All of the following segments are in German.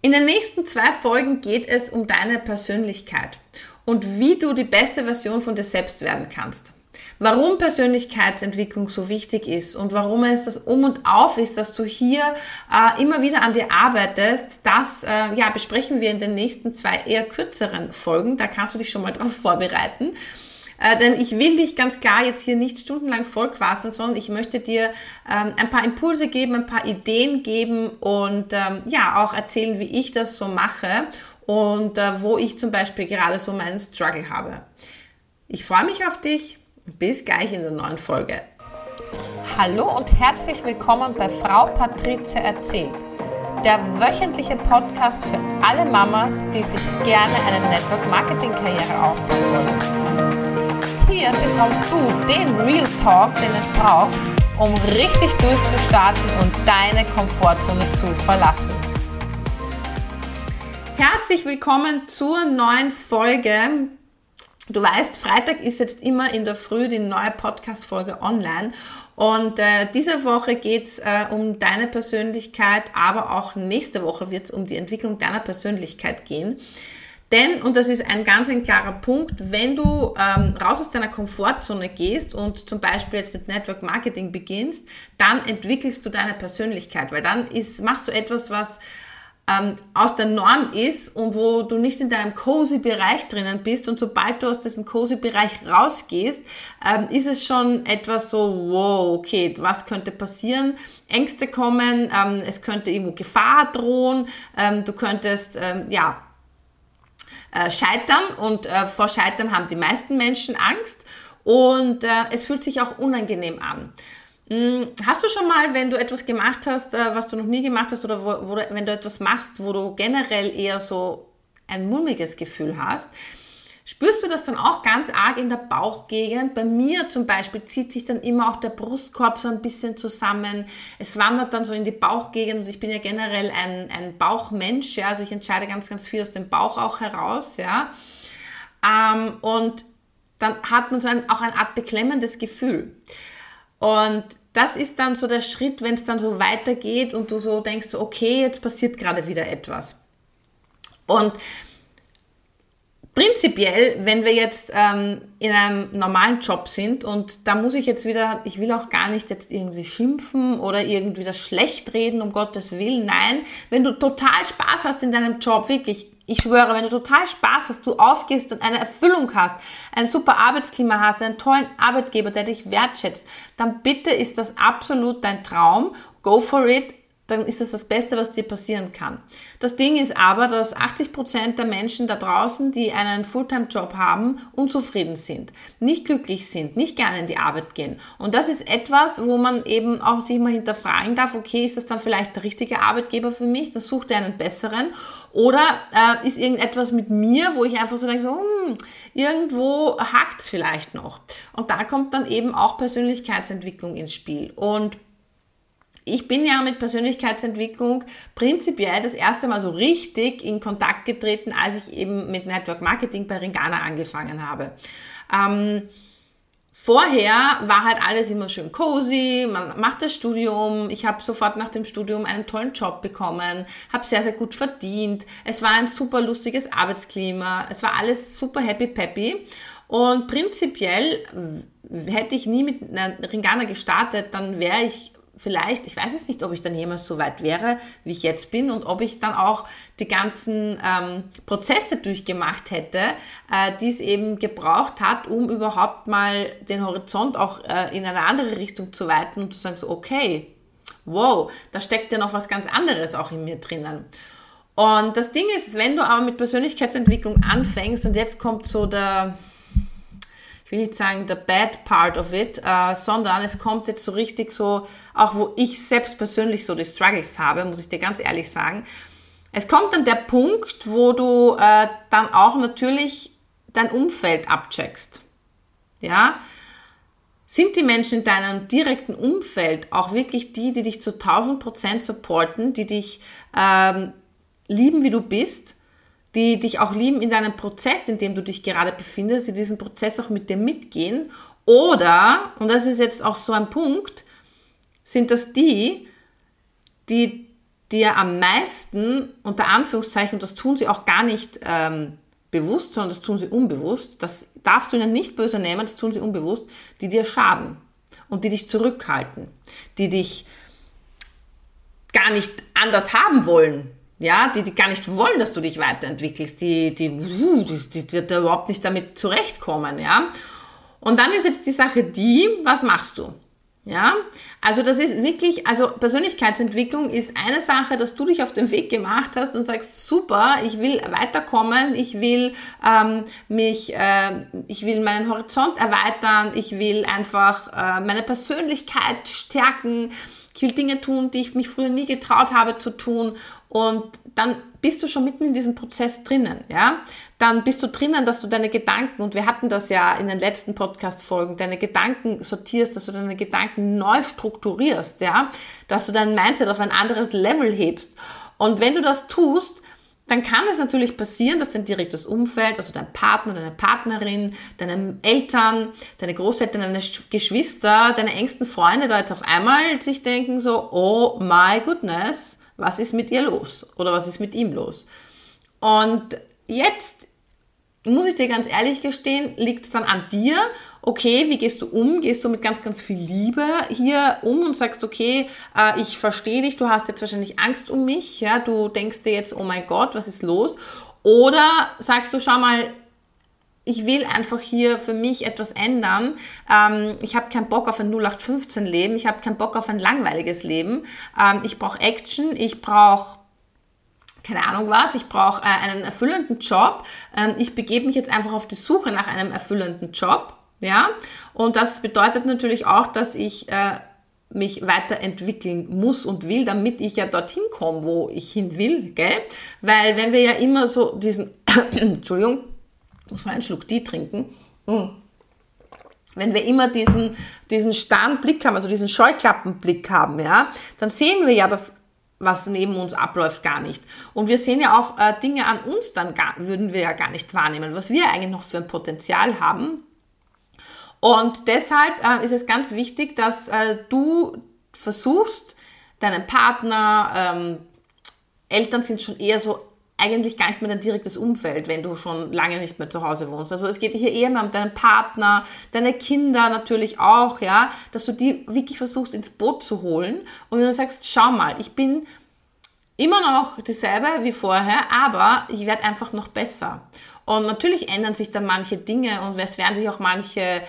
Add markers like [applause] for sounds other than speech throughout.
In den nächsten zwei Folgen geht es um deine Persönlichkeit und wie du die beste Version von dir selbst werden kannst. Warum Persönlichkeitsentwicklung so wichtig ist und warum es das Um und Auf ist, dass du hier äh, immer wieder an dir arbeitest, das äh, ja, besprechen wir in den nächsten zwei eher kürzeren Folgen. Da kannst du dich schon mal drauf vorbereiten. Äh, denn ich will dich ganz klar jetzt hier nicht stundenlang vollquasseln, sondern ich möchte dir ähm, ein paar Impulse geben, ein paar Ideen geben und ähm, ja, auch erzählen, wie ich das so mache und äh, wo ich zum Beispiel gerade so meinen Struggle habe. Ich freue mich auf dich. Bis gleich in der neuen Folge. Hallo und herzlich willkommen bei Frau Patrizia erzählt, der wöchentliche Podcast für alle Mamas, die sich gerne eine Network Marketing Karriere aufbauen wollen. Hier bekommst du den Real Talk, den es braucht, um richtig durchzustarten und deine Komfortzone zu verlassen. Herzlich willkommen zur neuen Folge Du weißt, Freitag ist jetzt immer in der Früh die neue Podcast-Folge online. Und äh, diese Woche geht's äh, um deine Persönlichkeit, aber auch nächste Woche wird's um die Entwicklung deiner Persönlichkeit gehen. Denn, und das ist ein ganz ein klarer Punkt, wenn du ähm, raus aus deiner Komfortzone gehst und zum Beispiel jetzt mit Network Marketing beginnst, dann entwickelst du deine Persönlichkeit, weil dann ist, machst du etwas, was ähm, aus der Norm ist und wo du nicht in deinem cozy Bereich drinnen bist und sobald du aus diesem cozy Bereich rausgehst, ähm, ist es schon etwas so, wow, okay, was könnte passieren? Ängste kommen, ähm, es könnte irgendwo Gefahr drohen, ähm, du könntest, ähm, ja, äh, scheitern und äh, vor Scheitern haben die meisten Menschen Angst und äh, es fühlt sich auch unangenehm an. Hm, hast du schon mal, wenn du etwas gemacht hast, äh, was du noch nie gemacht hast, oder wo, wo, wenn du etwas machst, wo du generell eher so ein mulmiges Gefühl hast, spürst du das dann auch ganz arg in der Bauchgegend? Bei mir zum Beispiel zieht sich dann immer auch der Brustkorb so ein bisschen zusammen. Es wandert dann so in die Bauchgegend und ich bin ja generell ein, ein Bauchmensch, ja, also ich entscheide ganz, ganz viel aus dem Bauch auch heraus, ja. Ähm, und dann hat man so ein, auch eine Art beklemmendes Gefühl. Und das ist dann so der Schritt, wenn es dann so weitergeht und du so denkst, okay, jetzt passiert gerade wieder etwas. Und prinzipiell, wenn wir jetzt ähm, in einem normalen Job sind und da muss ich jetzt wieder, ich will auch gar nicht jetzt irgendwie schimpfen oder irgendwie das schlecht reden, um Gottes Willen. Nein, wenn du total Spaß hast in deinem Job, wirklich, ich schwöre, wenn du total Spaß hast, du aufgehst und eine Erfüllung hast, ein super Arbeitsklima hast, einen tollen Arbeitgeber, der dich wertschätzt, dann bitte ist das absolut dein Traum. Go for it dann ist das das Beste, was dir passieren kann. Das Ding ist aber, dass 80 Prozent der Menschen da draußen, die einen Fulltime-Job haben, unzufrieden sind, nicht glücklich sind, nicht gerne in die Arbeit gehen. Und das ist etwas, wo man eben auch sich mal hinterfragen darf, okay, ist das dann vielleicht der richtige Arbeitgeber für mich? Dann sucht er einen besseren. Oder äh, ist irgendetwas mit mir, wo ich einfach so denke, so, hm, irgendwo hakt's vielleicht noch. Und da kommt dann eben auch Persönlichkeitsentwicklung ins Spiel. Und ich bin ja mit Persönlichkeitsentwicklung prinzipiell das erste Mal so richtig in Kontakt getreten, als ich eben mit Network Marketing bei Ringana angefangen habe. Ähm, vorher war halt alles immer schön cozy, man macht das Studium, ich habe sofort nach dem Studium einen tollen Job bekommen, habe sehr, sehr gut verdient, es war ein super lustiges Arbeitsklima, es war alles super happy peppy und prinzipiell hätte ich nie mit Ringana gestartet, dann wäre ich vielleicht, ich weiß es nicht, ob ich dann jemals so weit wäre, wie ich jetzt bin und ob ich dann auch die ganzen ähm, Prozesse durchgemacht hätte, äh, die es eben gebraucht hat, um überhaupt mal den Horizont auch äh, in eine andere Richtung zu weiten und zu sagen, so, okay, wow, da steckt ja noch was ganz anderes auch in mir drinnen. Und das Ding ist, wenn du aber mit Persönlichkeitsentwicklung anfängst und jetzt kommt so der, ich will nicht sagen the bad part of it, äh, sondern es kommt jetzt so richtig so, auch wo ich selbst persönlich so die Struggles habe, muss ich dir ganz ehrlich sagen. Es kommt dann der Punkt, wo du äh, dann auch natürlich dein Umfeld abcheckst. Ja, sind die Menschen in deinem direkten Umfeld auch wirklich die, die dich zu 1000 Prozent supporten, die dich ähm, lieben, wie du bist? Die dich auch lieben in deinem Prozess, in dem du dich gerade befindest, die diesen Prozess auch mit dir mitgehen. Oder, und das ist jetzt auch so ein Punkt, sind das die, die dir am meisten, unter Anführungszeichen, und das tun sie auch gar nicht ähm, bewusst, sondern das tun sie unbewusst, das darfst du ihnen nicht böse nehmen, das tun sie unbewusst, die dir schaden und die dich zurückhalten, die dich gar nicht anders haben wollen, ja, die, die gar nicht wollen, dass du dich weiterentwickelst, die, die, die, die, die, überhaupt nicht damit zurechtkommen, ja. Und dann ist jetzt die Sache die, was machst du? Ja, also das ist wirklich, also Persönlichkeitsentwicklung ist eine Sache, dass du dich auf den Weg gemacht hast und sagst, super, ich will weiterkommen, ich will ähm, mich, äh, ich will meinen Horizont erweitern, ich will einfach äh, meine Persönlichkeit stärken, ich will Dinge tun, die ich mich früher nie getraut habe zu tun und dann bist du schon mitten in diesem Prozess drinnen, ja? Dann bist du drinnen, dass du deine Gedanken, und wir hatten das ja in den letzten Podcast-Folgen, deine Gedanken sortierst, dass du deine Gedanken neu strukturierst, ja? Dass du dein Mindset auf ein anderes Level hebst. Und wenn du das tust, dann kann es natürlich passieren, dass dein direktes Umfeld, also dein Partner, deine Partnerin, deine Eltern, deine Großeltern, deine Geschwister, deine engsten Freunde da jetzt auf einmal sich denken so, oh my goodness, was ist mit ihr los? Oder was ist mit ihm los? Und jetzt muss ich dir ganz ehrlich gestehen, liegt es dann an dir, okay, wie gehst du um? Gehst du mit ganz, ganz viel Liebe hier um und sagst, okay, äh, ich verstehe dich, du hast jetzt wahrscheinlich Angst um mich, ja, du denkst dir jetzt, oh mein Gott, was ist los? Oder sagst du, schau mal, ich will einfach hier für mich etwas ändern. Ähm, ich habe keinen Bock auf ein 0815-Leben, ich habe keinen Bock auf ein langweiliges Leben. Ähm, ich brauche Action, ich brauche keine Ahnung was, ich brauche äh, einen erfüllenden Job. Ähm, ich begebe mich jetzt einfach auf die Suche nach einem erfüllenden Job. Ja, und das bedeutet natürlich auch, dass ich äh, mich weiterentwickeln muss und will, damit ich ja dorthin komme, wo ich hin will, gell? Weil wenn wir ja immer so diesen, [coughs] Entschuldigung, muss man einen Schluck Tee trinken, hm. wenn wir immer diesen, diesen starren Blick haben, also diesen Scheuklappenblick haben, ja, dann sehen wir ja das was neben uns abläuft, gar nicht. Und wir sehen ja auch äh, Dinge an uns, dann gar, würden wir ja gar nicht wahrnehmen, was wir eigentlich noch für ein Potenzial haben. Und deshalb äh, ist es ganz wichtig, dass äh, du versuchst, deinen Partner, ähm, Eltern sind schon eher so eigentlich gar nicht mehr dein direktes Umfeld, wenn du schon lange nicht mehr zu Hause wohnst. Also es geht hier eher mehr um deinen Partner, deine Kinder natürlich auch, ja, dass du die wirklich versuchst ins Boot zu holen und dann sagst, schau mal, ich bin immer noch dieselbe wie vorher, aber ich werde einfach noch besser. Und natürlich ändern sich dann manche Dinge und es werden sich auch manche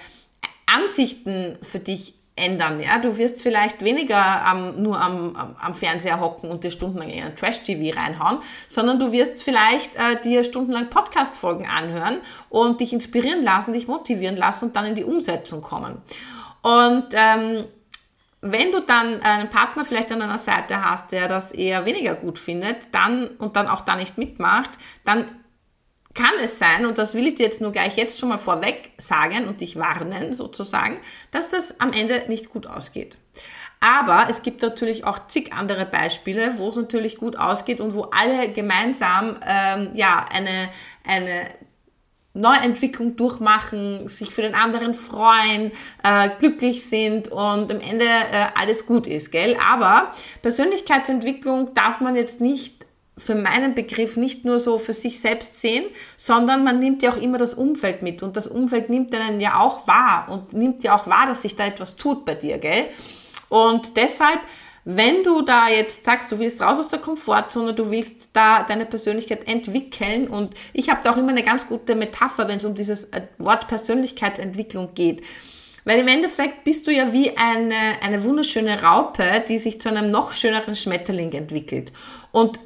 Ansichten für dich ändern. Ja? Du wirst vielleicht weniger ähm, nur am, am, am, Fernseher hocken und dir stundenlang in Trash-TV reinhauen, sondern du wirst vielleicht äh, dir stundenlang Podcast-Folgen anhören und dich inspirieren lassen, dich motivieren lassen und dann in die Umsetzung kommen. Und ähm, wenn du dann einen Partner vielleicht an deiner Seite hast, der das eher weniger gut findet, dann und dann auch da nicht mitmacht, dann kann es sein, und das will ich dir jetzt nur gleich jetzt schon mal vorweg sagen und dich warnen sozusagen, dass das am Ende nicht gut ausgeht. Aber es gibt natürlich auch zig andere Beispiele, wo es natürlich gut ausgeht und wo alle gemeinsam ähm, ja eine eine Neuentwicklung durchmachen, sich für den anderen freuen, äh, glücklich sind und am Ende äh, alles gut ist, gell? Aber Persönlichkeitsentwicklung darf man jetzt nicht für meinen Begriff nicht nur so für sich selbst sehen, sondern man nimmt ja auch immer das Umfeld mit und das Umfeld nimmt einen ja auch wahr und nimmt ja auch wahr, dass sich da etwas tut bei dir, gell? Und deshalb, wenn du da jetzt sagst, du willst raus aus der Komfortzone, du willst da deine Persönlichkeit entwickeln und ich habe da auch immer eine ganz gute Metapher, wenn es um dieses äh, Wort Persönlichkeitsentwicklung geht. Weil im Endeffekt bist du ja wie eine, eine wunderschöne Raupe, die sich zu einem noch schöneren Schmetterling entwickelt. Und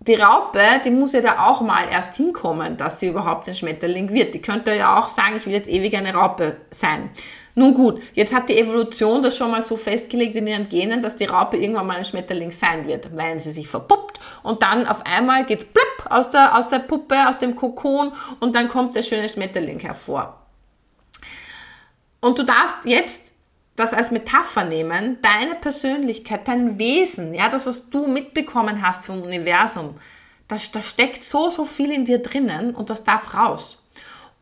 die Raupe, die muss ja da auch mal erst hinkommen, dass sie überhaupt ein Schmetterling wird. Die könnte ja auch sagen, ich will jetzt ewig eine Raupe sein. Nun gut, jetzt hat die Evolution das schon mal so festgelegt in ihren Genen, dass die Raupe irgendwann mal ein Schmetterling sein wird, weil sie sich verpuppt und dann auf einmal geht's plapp aus der, aus der Puppe, aus dem Kokon und dann kommt der schöne Schmetterling hervor. Und du darfst jetzt das als Metapher nehmen, deine Persönlichkeit, dein Wesen, ja, das, was du mitbekommen hast vom Universum, da, steckt so, so viel in dir drinnen und das darf raus.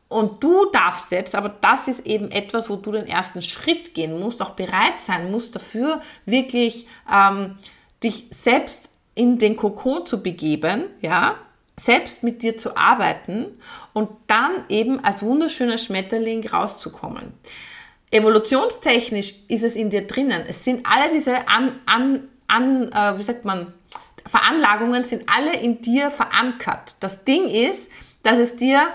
Und du darfst jetzt, aber das ist eben etwas, wo du den ersten Schritt gehen musst, auch bereit sein musst dafür, wirklich ähm, dich selbst in den Kokon zu begeben, ja, selbst mit dir zu arbeiten und dann eben als wunderschöner Schmetterling rauszukommen. Evolutionstechnisch ist es in dir drinnen. Es sind alle diese an, an, an äh, wie sagt man, Veranlagungen sind alle in dir verankert. Das Ding ist, dass es dir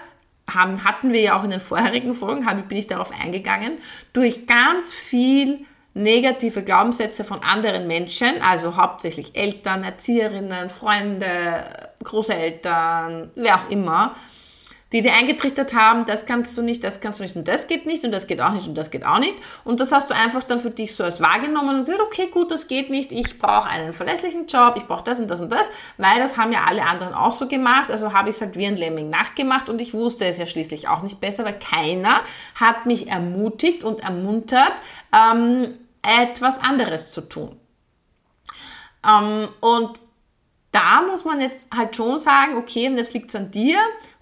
haben, hatten wir ja auch in den vorherigen Folgen, bin ich darauf eingegangen, durch ganz viel negative Glaubenssätze von anderen Menschen, also hauptsächlich Eltern, Erzieherinnen, Freunde, Großeltern, wer auch immer, die dir eingetrichtert haben, das kannst du nicht, das kannst du nicht und das geht nicht und das geht auch nicht und das geht auch nicht. Und das hast du einfach dann für dich so als wahrgenommen und gesagt, okay, gut, das geht nicht, ich brauche einen verlässlichen Job, ich brauche das und das und das, weil das haben ja alle anderen auch so gemacht, also habe ich es halt wie ein Lemming nachgemacht und ich wusste es ja schließlich auch nicht besser, weil keiner hat mich ermutigt und ermuntert, ähm, etwas anderes zu tun. Ähm, und da muss man jetzt halt schon sagen, okay, und jetzt liegt es an dir,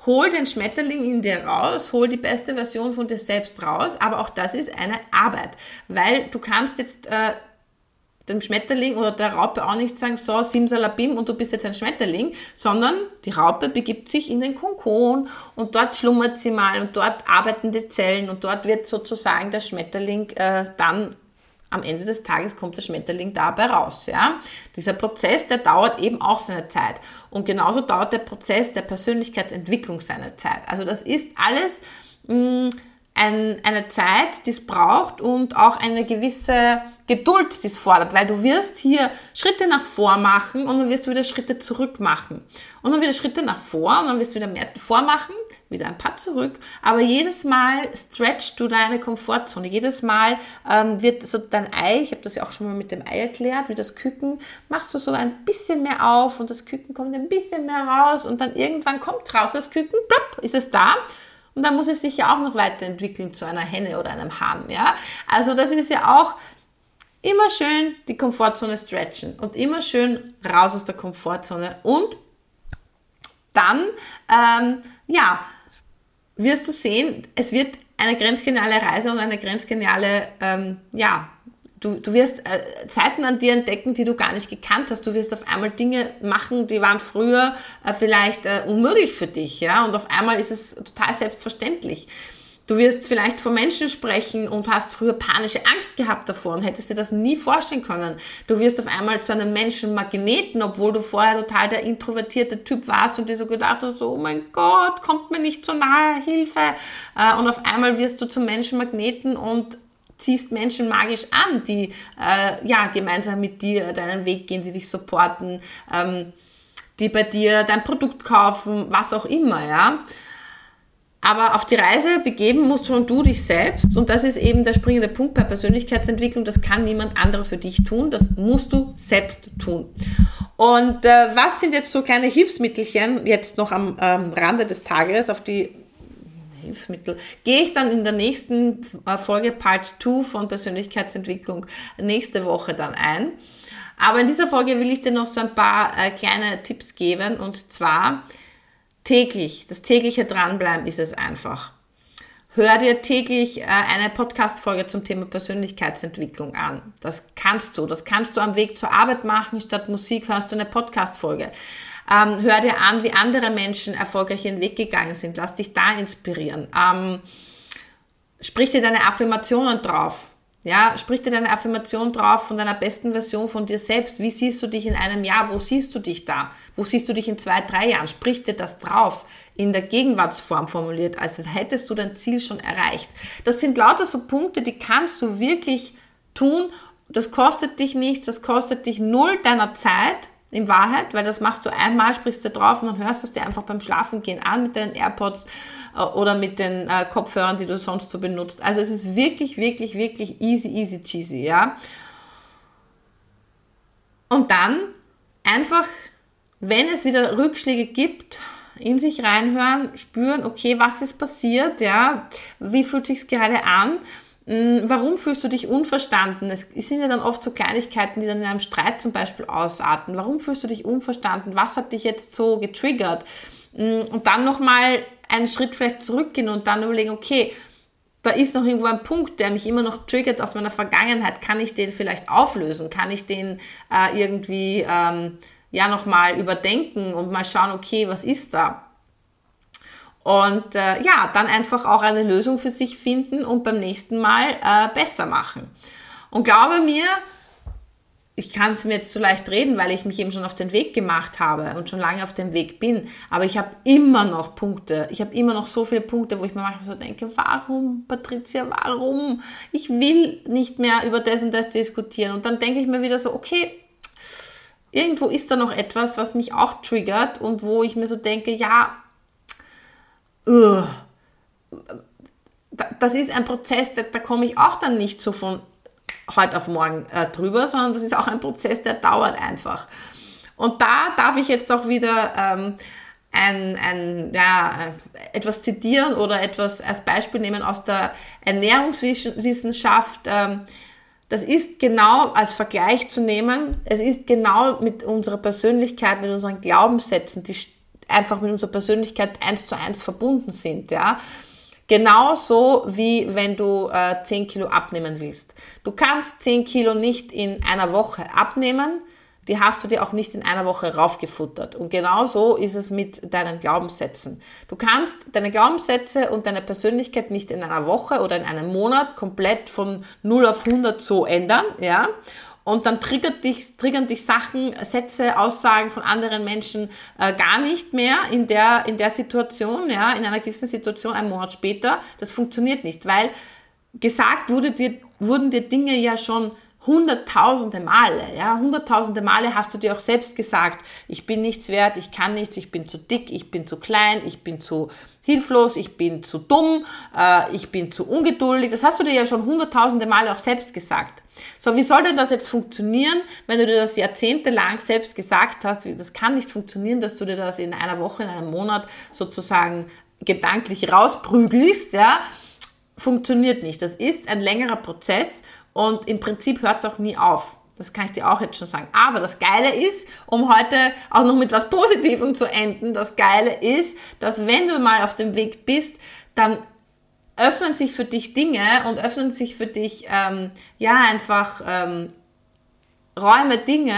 hol den Schmetterling in dir raus, hol die beste Version von dir selbst raus, aber auch das ist eine Arbeit, weil du kannst jetzt äh, dem Schmetterling oder der Raupe auch nicht sagen, so, simsalabim und du bist jetzt ein Schmetterling, sondern die Raupe begibt sich in den Konkon und dort schlummert sie mal und dort arbeiten die Zellen und dort wird sozusagen der Schmetterling äh, dann am Ende des Tages kommt der Schmetterling dabei raus. Ja? Dieser Prozess, der dauert eben auch seine Zeit. Und genauso dauert der Prozess der Persönlichkeitsentwicklung seine Zeit. Also das ist alles mh, mm, ein, eine Zeit, die es braucht und auch eine gewisse Geduld, die es fordert, weil du wirst hier Schritte nach vor machen und dann wirst du wieder Schritte zurück machen. Und dann wieder Schritte nach vor und dann wirst du wieder mehr vormachen, wieder ein paar zurück. Aber jedes Mal stretchst du deine Komfortzone. Jedes Mal ähm, wird so dein Ei, ich habe das ja auch schon mal mit dem Ei erklärt, wie das Küken, machst du so ein bisschen mehr auf und das Küken kommt ein bisschen mehr raus und dann irgendwann kommt raus das Küken, plopp, ist es da. Und dann muss es sich ja auch noch weiterentwickeln zu einer Henne oder einem Hahn, ja. Also das ist ja auch immer schön die Komfortzone stretchen und immer schön raus aus der Komfortzone und dann, ähm, ja, wirst du sehen, es wird eine grenzgeniale Reise und eine grenzgeniale, ähm, ja, du, du wirst äh, Zeiten an dir entdecken, die du gar nicht gekannt hast. Du wirst auf einmal Dinge machen, die waren früher äh, vielleicht äh, unmöglich für dich, ja, und auf einmal ist es total selbstverständlich. Du wirst vielleicht vor Menschen sprechen und hast früher panische Angst gehabt davor und hättest dir das nie vorstellen können. Du wirst auf einmal zu einem Menschenmagneten, obwohl du vorher total der introvertierte Typ warst und dir so gedacht hast, oh mein Gott, kommt mir nicht so nahe, Hilfe. Äh, und auf einmal wirst du zum Menschenmagneten und ziehst Menschen magisch an, die äh, ja gemeinsam mit dir deinen Weg gehen, die dich supporten, ähm, die bei dir dein Produkt kaufen, was auch immer, ja. Aber auf die Reise begeben musst schon du dich selbst. Und das ist eben der springende Punkt bei Persönlichkeitsentwicklung. Das kann niemand anderer für dich tun. Das musst du selbst tun. Und äh, was sind jetzt so kleine Hilfsmittelchen jetzt noch am ähm, Rande des Tages auf die Hilfsmittel? Gehe ich dann in der nächsten äh, Folge Part 2 von Persönlichkeitsentwicklung nächste Woche dann ein. Aber in dieser Folge will ich dir noch so ein paar äh, kleine Tipps geben. Und zwar, täglich, das tägliche Dranbleiben ist es einfach. Hör dir täglich äh, eine Podcast-Folge zum Thema Persönlichkeitsentwicklung an. Das kannst du. Das kannst du am Weg zur Arbeit machen. Statt Musik hörst du eine Podcast-Folge. Ähm, hör dir an, wie andere Menschen erfolgreich ihren Weg gegangen sind. Lass dich da inspirieren. Ähm, sprich dir deine Affirmationen drauf. Ja, sprich dir deine Affirmation drauf von deiner besten Version von dir selbst. Wie siehst du dich in einem Jahr? Wo siehst du dich da? Wo siehst du dich in zwei, drei Jahren? Sprich dir das drauf, in der Gegenwartsform formuliert, als hättest du dein Ziel schon erreicht. Das sind lauter so Punkte, die kannst du wirklich tun. Das kostet dich nichts, das kostet dich null deiner Zeit in Wahrheit, weil das machst du einmal, sprichst du drauf und dann hörst du es dir einfach beim Schlafengehen an mit deinen AirPods äh, oder mit den äh, Kopfhörern, die du sonst so benutzt. Also es ist wirklich, wirklich, wirklich easy, easy, cheesy, ja. Und dann einfach, wenn es wieder Rückschläge gibt, in sich reinhören, spüren, okay, was ist passiert, ja, wie fühlt sich's gerade an warum fühlst du dich unverstanden? Es sind ja dann oft so Kleinigkeiten, die dann in einem Streit zum Beispiel ausarten. Warum fühlst du dich unverstanden? Was hat dich jetzt so getriggert? Hm, und dann nochmal einen Schritt vielleicht zurückgehen und dann überlegen, okay, da ist noch irgendwo ein Punkt, der mich immer noch triggert aus meiner Vergangenheit. Kann ich den vielleicht auflösen? Kann ich den äh, irgendwie ähm, ja nochmal überdenken und mal schauen, okay, was ist da? Und äh, ja, dann einfach auch eine Lösung für sich finden und beim nächsten Mal äh, besser machen. Und glaube mir, ich kann es mir jetzt so leicht reden, weil ich mich eben schon auf den Weg gemacht habe und schon lange auf dem Weg bin. Aber ich habe immer noch Punkte. Ich habe immer noch so viele Punkte, wo ich mir manchmal so denke, warum, Patricia, warum? Ich will nicht mehr über das und das diskutieren. Und dann denke ich mir wieder so, okay, irgendwo ist da noch etwas, was mich auch triggert und wo ich mir so denke, ja, uh, das ist ein Prozess, da, da komme ich auch dann nicht so von heute auf morgen äh, drüber, sondern das ist auch ein Prozess, der dauert einfach. Und da darf ich jetzt auch wieder ähm, ein, ein, ja, etwas zitieren oder etwas als Beispiel nehmen aus der Ernährungswissenschaft. Ähm, das ist genau als Vergleich zu nehmen. Es ist genau mit unserer Persönlichkeit, mit unseren Glaubenssätzen, die einfach mit unserer Persönlichkeit eins zu eins verbunden sind. Ja, Genauso wie wenn du äh, 10 Kilo abnehmen willst. Du kannst 10 Kilo nicht in einer Woche abnehmen, die hast du dir auch nicht in einer Woche raufgefuttert. Und genauso ist es mit deinen Glaubenssätzen. Du kannst deine Glaubenssätze und deine Persönlichkeit nicht in einer Woche oder in einem Monat komplett von 0 auf 100 so ändern, ja und dann triggert dich, triggern dich Sachen, Sätze, Aussagen von anderen Menschen äh, gar nicht mehr in der, in der Situation, ja, in einer gewissen Situation, einen Monat später. Das funktioniert nicht, weil gesagt wurde dir, wurden dir Dinge ja schon hunderttausende Male, ja, hunderttausende Male hast du dir auch selbst gesagt, ich bin nichts wert, ich kann nichts, ich bin zu dick, ich bin zu klein, ich bin zu hilflos, ich bin zu dumm, äh, ich bin zu ungeduldig. Das hast du dir ja schon hunderttausende Male auch selbst gesagt. So, wie soll denn das jetzt funktionieren, wenn du dir das jahrzehntelang selbst gesagt hast? Das kann nicht funktionieren, dass du dir das in einer Woche, in einem Monat sozusagen gedanklich rausprügelst, ja? Funktioniert nicht. Das ist ein längerer Prozess und im Prinzip hört es auch nie auf. Das kann ich dir auch jetzt schon sagen. Aber das Geile ist, um heute auch noch mit was Positivem zu enden, das Geile ist, dass wenn du mal auf dem Weg bist, dann öffnen sich für dich Dinge und öffnen sich für dich, ähm, ja, einfach ähm, Räume, Dinge,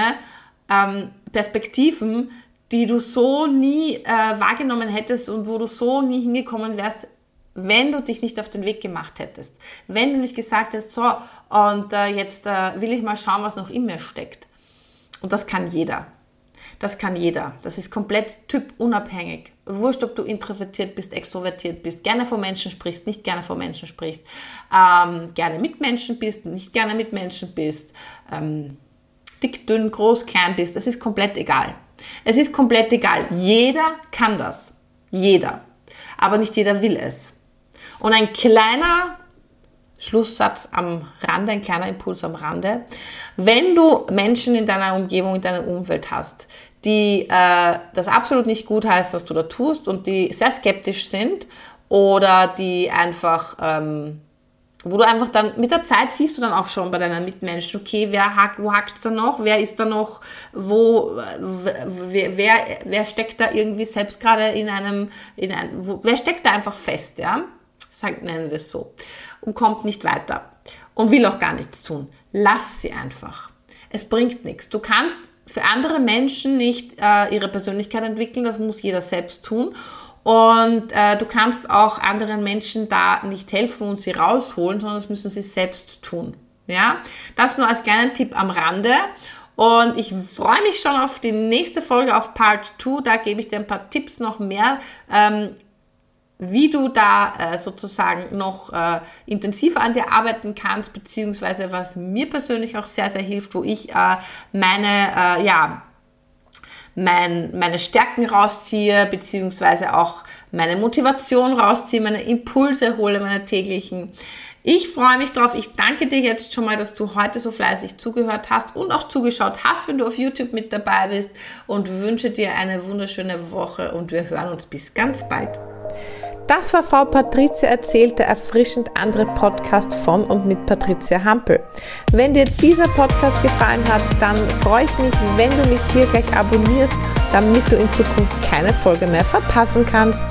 ähm, Perspektiven, die du so nie äh, wahrgenommen hättest und wo du so nie hingekommen wärst, wenn du dich nicht auf den Weg gemacht hättest, wenn du nicht gesagt hättest, so, und äh, jetzt äh, will ich mal schauen, was noch in mir steckt. Und das kann jeder. Das kann jeder. Das ist komplett typunabhängig. Wurscht, ob du introvertiert bist, extrovertiert bist, gerne vor Menschen sprichst, nicht gerne vor Menschen sprichst, ähm, gerne mit Menschen bist, nicht gerne mit Menschen bist, ähm, dick, dünn, groß, klein bist. Das ist komplett egal. Es ist komplett egal. Jeder kann das. Jeder. Aber nicht jeder will es. Und ein kleiner Schlusssatz am Rande, ein kleiner Impuls am Rande. Wenn du Menschen in deiner Umgebung, in deinem Umfeld hast, die äh, das absolut nicht gut heißt, was du da tust und die sehr skeptisch sind oder die einfach, ähm, wo du einfach dann mit der Zeit siehst du dann auch schon bei deinen Mitmenschen, okay, wer hakt, wo hakt es da noch, wer ist da noch, wo, wer, wer, wer steckt da irgendwie selbst gerade in einem, in einem wo, wer steckt da einfach fest, ja? Sagt, nennen wir es so. Und kommt nicht weiter. Und will auch gar nichts tun. Lass sie einfach. Es bringt nichts. Du kannst für andere Menschen nicht äh, ihre Persönlichkeit entwickeln, das muss jeder selbst tun. Und äh, du kannst auch anderen Menschen da nicht helfen und sie rausholen, sondern das müssen sie selbst tun. Ja, das nur als kleinen Tipp am Rande. Und ich freue mich schon auf die nächste Folge auf Part 2. Da gebe ich dir ein paar Tipps noch mehr ähm, wie du da äh, sozusagen noch äh, intensiver an dir arbeiten kannst, beziehungsweise was mir persönlich auch sehr, sehr hilft, wo ich äh, meine, äh, ja, mein, meine Stärken rausziehe, beziehungsweise auch meine Motivation rausziehe, meine Impulse hole, meine täglichen. Ich freue mich drauf. Ich danke dir jetzt schon mal, dass du heute so fleißig zugehört hast und auch zugeschaut hast, wenn du auf YouTube mit dabei bist und wünsche dir eine wunderschöne Woche und wir hören uns bis ganz bald. Das war Frau Patricia erzählt, der erfrischend andere Podcast von und mit Patricia Hampel. Wenn dir dieser Podcast gefallen hat, dann freue ich mich, wenn du mich hier gleich abonnierst, damit du in Zukunft keine Folge mehr verpassen kannst.